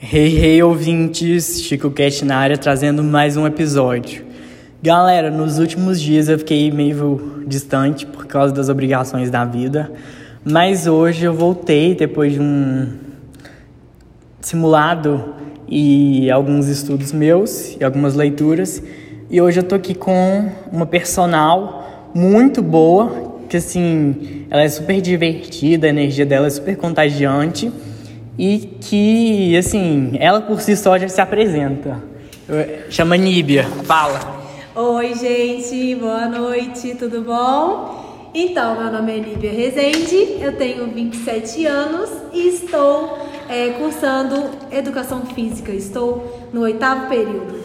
Hey, hey, ouvintes! Chico Cast na área trazendo mais um episódio. Galera, nos últimos dias eu fiquei meio distante por causa das obrigações da vida, mas hoje eu voltei depois de um simulado e alguns estudos meus e algumas leituras, e hoje eu tô aqui com uma personal muito boa, que assim, ela é super divertida, a energia dela é super contagiante e que, assim, ela por si só já se apresenta. Chama Níbia, fala. Oi, gente, boa noite, tudo bom? Então, meu nome é Níbia Rezende, eu tenho 27 anos e estou é, cursando Educação Física, estou no oitavo período.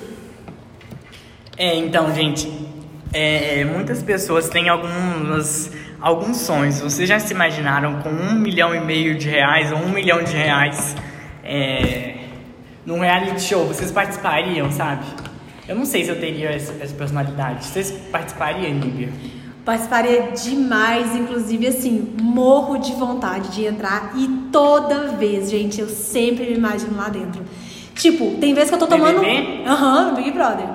É, então, gente, é, muitas pessoas têm algumas alguns sonhos. Vocês já se imaginaram com um milhão e meio de reais ou um milhão de reais é, num reality show? Vocês participariam, sabe? Eu não sei se eu teria essa, essa personalidade. Vocês participariam, Nívia? Participaria demais, inclusive assim, morro de vontade de entrar e toda vez, gente, eu sempre me imagino lá dentro. Tipo, tem vezes que eu tô tomando. Aham, uhum, Big Brother.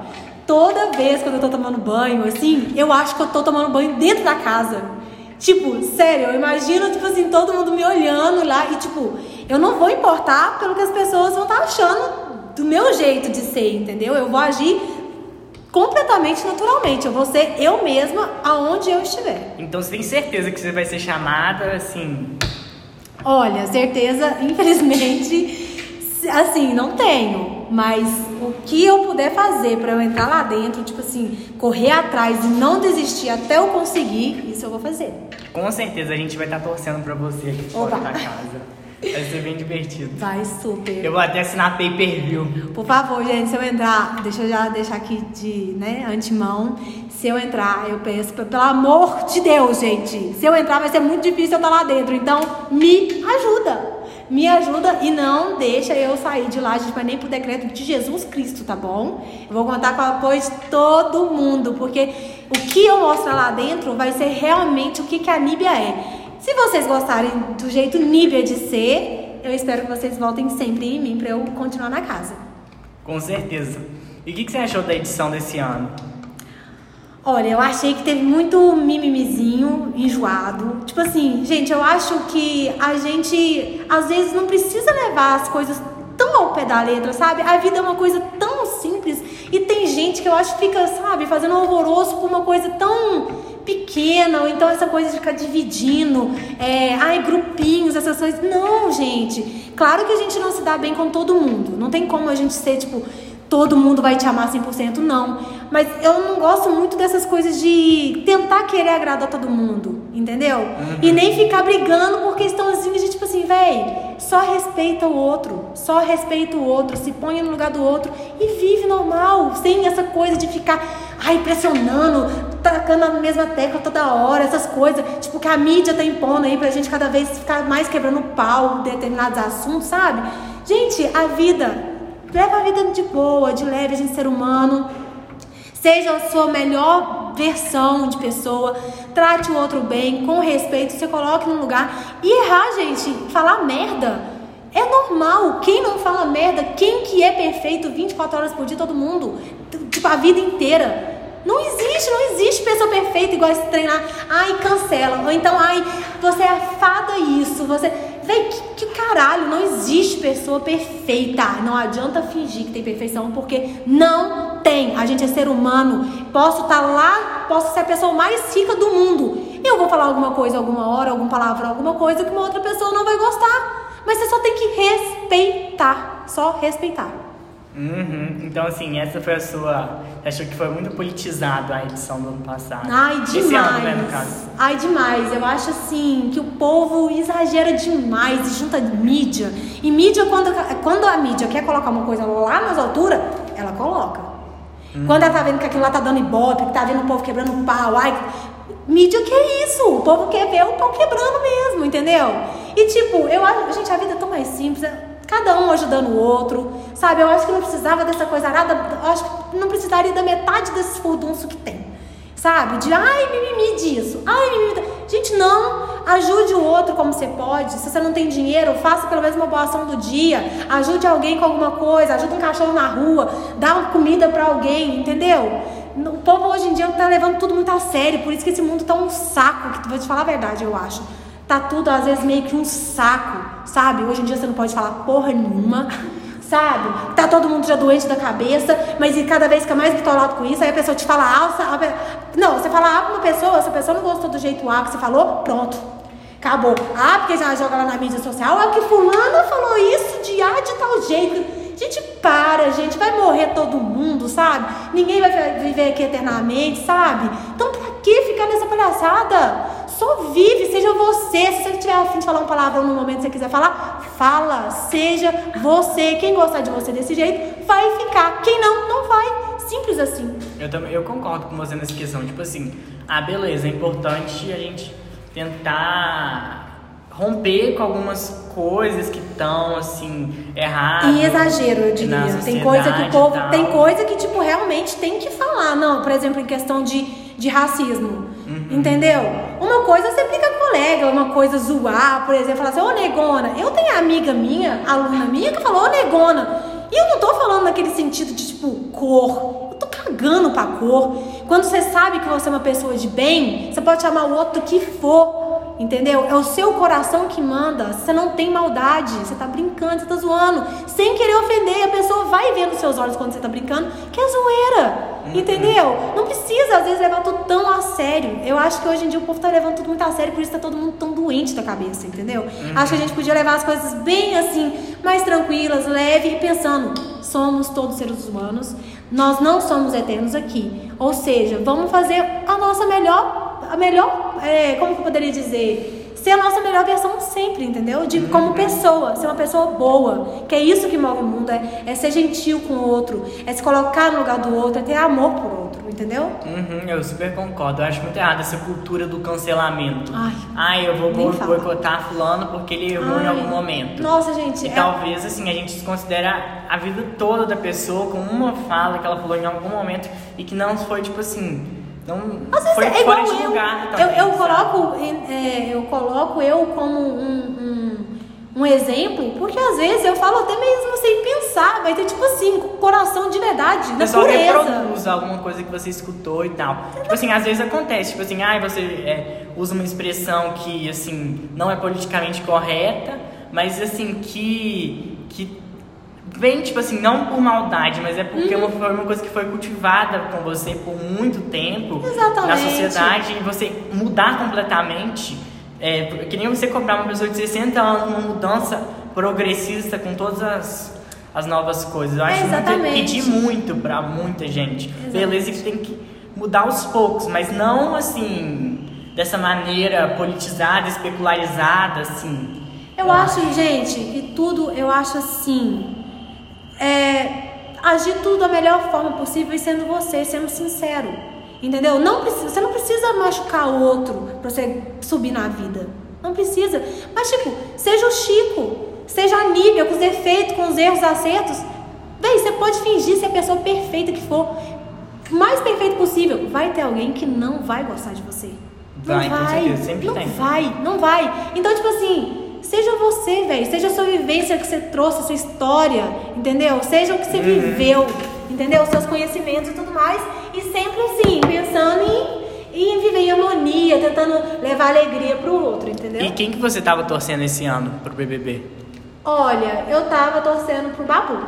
Toda vez que eu tô tomando banho, assim, eu acho que eu tô tomando banho dentro da casa. Tipo, sério, eu imagino, tipo assim, todo mundo me olhando lá e, tipo, eu não vou importar pelo que as pessoas vão estar tá achando do meu jeito de ser, entendeu? Eu vou agir completamente naturalmente. Eu vou ser eu mesma aonde eu estiver. Então você tem certeza que você vai ser chamada, assim... Olha, certeza, infelizmente, assim, não tenho. Mas o que eu puder fazer para eu entrar lá dentro, tipo assim, correr atrás e não desistir até eu conseguir, isso eu vou fazer. Com certeza a gente vai estar tá torcendo para você aqui fora da casa. Vai ser bem divertido. Vai super. Eu vou até assinar pay per view. Por favor, gente, se eu entrar, deixa eu já deixar aqui de, né, antemão. Se eu entrar, eu peço, pelo amor de Deus, gente. Se eu entrar, vai ser muito difícil eu estar lá dentro. Então, me ajuda me ajuda e não deixa eu sair de lá, gente vai nem pro decreto de Jesus Cristo, tá bom? Eu vou contar com o apoio de todo mundo, porque o que eu mostrar lá dentro vai ser realmente o que, que a Níbia é. Se vocês gostarem do jeito Níbia de ser, eu espero que vocês voltem sempre em mim para eu continuar na casa. Com certeza. E o que, que você achou da edição desse ano? Olha, eu achei que teve muito mimimizinho, enjoado. Tipo assim, gente, eu acho que a gente às vezes não precisa levar as coisas tão ao pé da letra, sabe? A vida é uma coisa tão simples e tem gente que eu acho que fica, sabe, fazendo um alvoroço por uma coisa tão pequena, ou então essa coisa de ficar dividindo, é, ai, grupinhos, essas coisas. Não, gente. Claro que a gente não se dá bem com todo mundo. Não tem como a gente ser, tipo, todo mundo vai te amar 100%, não. Mas eu não gosto muito dessas coisas de tentar querer agradar todo mundo, entendeu? Uhum. E nem ficar brigando por questãozinhas de tipo assim, véi, só respeita o outro, só respeita o outro, se põe no lugar do outro e vive normal, sem essa coisa de ficar, ai, pressionando, tacando a mesma tecla toda hora, essas coisas, tipo, que a mídia tá impondo aí pra gente cada vez ficar mais quebrando pau em determinados assuntos, sabe? Gente, a vida Leva a vida de boa, de leve, a gente ser humano. Seja a sua melhor versão de pessoa. Trate o outro bem, com respeito. Se coloque no lugar. E errar, gente, falar merda. É normal. Quem não fala merda? Quem que é perfeito 24 horas por dia? Todo mundo. Tipo, a vida inteira. Não existe, não existe pessoa perfeita igual esse treinar. Ai, cancela. Ou então, ai, você é fada isso. Você. Véi, que, que caralho, não existe pessoa perfeita. Não adianta fingir que tem perfeição, porque não tem. A gente é ser humano. Posso estar tá lá, posso ser a pessoa mais rica do mundo. Eu vou falar alguma coisa, alguma hora, alguma palavra, alguma coisa que uma outra pessoa não vai gostar. Mas você só tem que respeitar. Só respeitar. Uhum. Então, assim, essa foi a sua. Achou que foi muito politizado a edição do ano passado. Ai, demais. Esse ano, né, no caso. Ai, demais. Eu acho, assim, que o povo exagera demais e junta mídia. E mídia, quando, quando a mídia quer colocar uma coisa lá nas alturas, ela coloca. Uhum. Quando ela tá vendo que aquilo lá tá dando ibope, que tá vendo o povo quebrando pau, ai. Mídia que é isso? O povo quer ver o pau quebrando mesmo, entendeu? E tipo, eu acho, gente, a vida é tão mais simples cada um ajudando o outro, sabe? Eu acho que não precisava dessa coisa nada, eu acho que não precisaria da metade desses furdunços que tem, sabe? De ai, mimimi disso, ai, mimimi. Gente, não. Ajude o outro como você pode. Se você não tem dinheiro, faça pelo menos uma boa ação do dia. Ajude alguém com alguma coisa. Ajude um cachorro na rua. Dá uma comida para alguém, entendeu? O povo hoje em dia tá levando tudo muito a sério. Por isso que esse mundo tá um saco. Que, vou te falar a verdade, eu acho. Tá tudo, às vezes, meio que um saco, sabe? Hoje em dia você não pode falar porra nenhuma sabe? Tá todo mundo já doente da cabeça, mas e cada vez fica mais bitolado com isso, aí a pessoa te fala alça. Não, você fala A pra uma pessoa, se a pessoa não gostou do jeito A que você falou, pronto. Acabou. Ah, porque já joga lá na mídia social, é que fulana falou isso de A de tal jeito. Gente, para, gente, vai morrer todo mundo, sabe? Ninguém vai viver aqui eternamente, sabe? Então, pra que ficar nessa palhaçada? Só vive, seja você. Se você tiver afim de falar um palavrão no momento que você quiser falar, fala. Seja você. Quem gostar de você desse jeito, vai ficar. Quem não, não vai. Simples assim. Eu também eu concordo com você nessa questão. Tipo assim, ah, beleza, é importante a gente tentar romper com algumas coisas que estão assim erradas. E exagero, eu diria. Tem coisa que o povo, tem coisa que tipo realmente tem que falar, não, por exemplo, em questão de, de racismo. Entendeu? Uma coisa você fica colega, uma coisa zoar, por exemplo, falar assim, ô negona. Eu tenho amiga minha, aluna minha, que falou, ô negona. E eu não tô falando naquele sentido de tipo cor. Eu tô cagando pra cor. Quando você sabe que você é uma pessoa de bem, você pode chamar o outro que for. Entendeu? É o seu coração que manda. Você não tem maldade. Você tá brincando, você tá zoando. Sem querer ofender. A pessoa vai ver nos seus olhos quando você tá brincando que é zoeira. Uhum. Entendeu? Não precisa, às vezes, levar tudo tão a sério. Eu acho que hoje em dia o povo tá levando tudo muito a sério, por isso tá todo mundo tão doente da cabeça, entendeu? Uhum. Acho que a gente podia levar as coisas bem assim, mais tranquilas, leve e pensando: somos todos seres humanos, nós não somos eternos aqui. Ou seja, vamos fazer a nossa melhor a melhor, é, como que eu poderia dizer? Ser a nossa melhor versão sempre, entendeu? De como pessoa, ser uma pessoa boa. Que é isso que move o mundo, é, é ser gentil com o outro, é se colocar no lugar do outro, é ter amor por outro, entendeu? Uhum, eu super concordo. Eu acho muito errado essa cultura do cancelamento. Ai, Ai eu vou boicotar fulano porque ele errou Ai, em algum momento. Nossa, gente. E é... talvez, assim, a gente desconsidera a vida toda da pessoa com uma fala que ela falou em algum momento e que não foi, tipo assim não Às vezes foi é igual de eu, lugar também, eu, eu coloco, é, eu coloco eu como um, um, um, exemplo, porque às vezes eu falo até mesmo sem pensar, vai ter tipo assim, coração de verdade, na Pessoal pureza. reproduz alguma coisa que você escutou e tal. Tipo assim, às vezes acontece, tipo assim, ah, você é, usa uma expressão que, assim, não é politicamente correta, mas assim, que, que vem, tipo assim, não por maldade, mas é porque uhum. foi uma coisa que foi cultivada com você por muito tempo Exatamente. na sociedade e você mudar completamente. É, que nem você cobrar uma pessoa de 60 anos uma mudança progressista com todas as, as novas coisas. Eu acho é muito, pedir muito para muita gente. Exatamente. Beleza que tem que mudar aos poucos, mas não assim, dessa maneira politizada, especularizada, assim. Eu, acho, gente, que tudo, eu acho assim, é, agir tudo da melhor forma possível e sendo você, sendo sincero. Entendeu? Não precisa, você não precisa machucar o outro para você subir na vida. Não precisa. Mas, tipo, seja o Chico, seja a Nívia, com os defeitos, com os erros, acertos. Bem, você pode fingir ser a pessoa perfeita que for. Mais perfeito possível. Vai ter alguém que não vai gostar de você. Vai, não vai. Sempre não tem. vai, não vai. Então, tipo assim, Seja você, velho. Seja a sua vivência que você trouxe, a sua história, entendeu? Seja o que você uhum. viveu, entendeu? Os seus conhecimentos e tudo mais. E sempre assim, pensando em, em viver em harmonia, tentando levar alegria pro outro, entendeu? E quem que você tava torcendo esse ano pro BBB? Olha, eu tava torcendo pro Babu.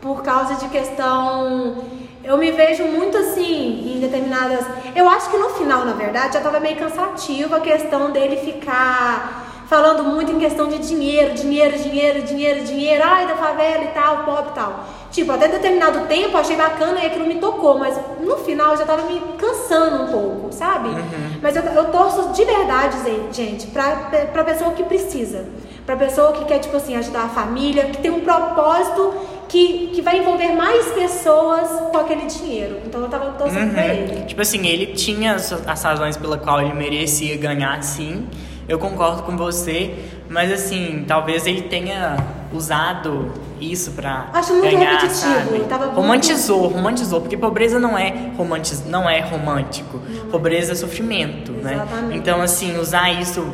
Por causa de questão eu me vejo muito assim em determinadas. Eu acho que no final, na verdade, já estava meio cansativo a questão dele ficar falando muito em questão de dinheiro, dinheiro, dinheiro, dinheiro, dinheiro, ai da favela e tal, pobre e tal. Tipo, até determinado tempo achei bacana e aquilo me tocou, mas no final já tava me cansando um pouco, sabe? Uhum. Mas eu, eu torço de verdade, gente, pra, pra pessoa que precisa. Pra pessoa que quer, tipo assim, ajudar a família, que tem um propósito que, que vai envolver mais pessoas com aquele dinheiro. Então eu tava torcendo uhum. pra ele. Tipo assim, ele tinha as razões pela qual ele merecia ganhar, sim eu concordo com você, mas assim, talvez ele tenha usado isso pra Acho muito ganhar, repetitivo, sabe? tava muito- romantizou, romantizou, porque pobreza não é romantiz, não é romântico. Pobreza é sofrimento, né? Exatamente. Então assim, usar isso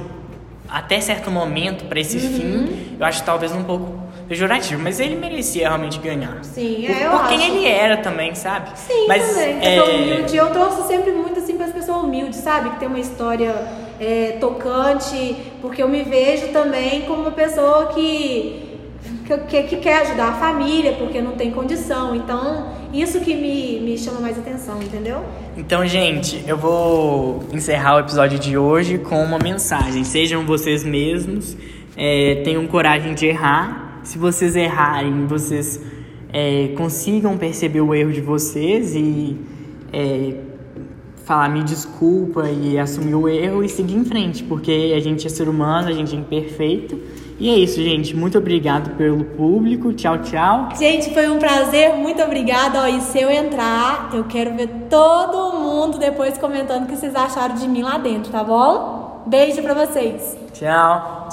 até certo momento pra esse Uhum. fim, eu acho talvez um pouco pejorativo, mas ele merecia realmente ganhar. Sim, é, eu por quem acho. ele era também, sabe? Sim, mas também. é, humilde. Eu trouxe sempre muito assim para as pessoas humildes, sabe? Que tem uma história é, tocante, porque eu me vejo também como uma pessoa que, que, que- que quer ajudar a família, porque não tem condição. Então, isso que me, me chama mais atenção, entendeu? Então, gente, eu vou encerrar o episódio de hoje com uma mensagem. Sejam vocês mesmos, é, tenham coragem de errar. Se vocês errarem, vocês é, consigam perceber o erro de vocês e é, falar me desculpa e assumir o erro e seguir em frente, porque a gente é ser humano, a gente é imperfeito. E é isso, gente. Muito obrigado pelo público. Tchau, tchau. Gente, foi um prazer, muito obrigada. Ó, e se eu entrar, eu quero ver todo mundo depois comentando o que vocês acharam de mim lá dentro, tá bom? Beijo pra vocês. Tchau.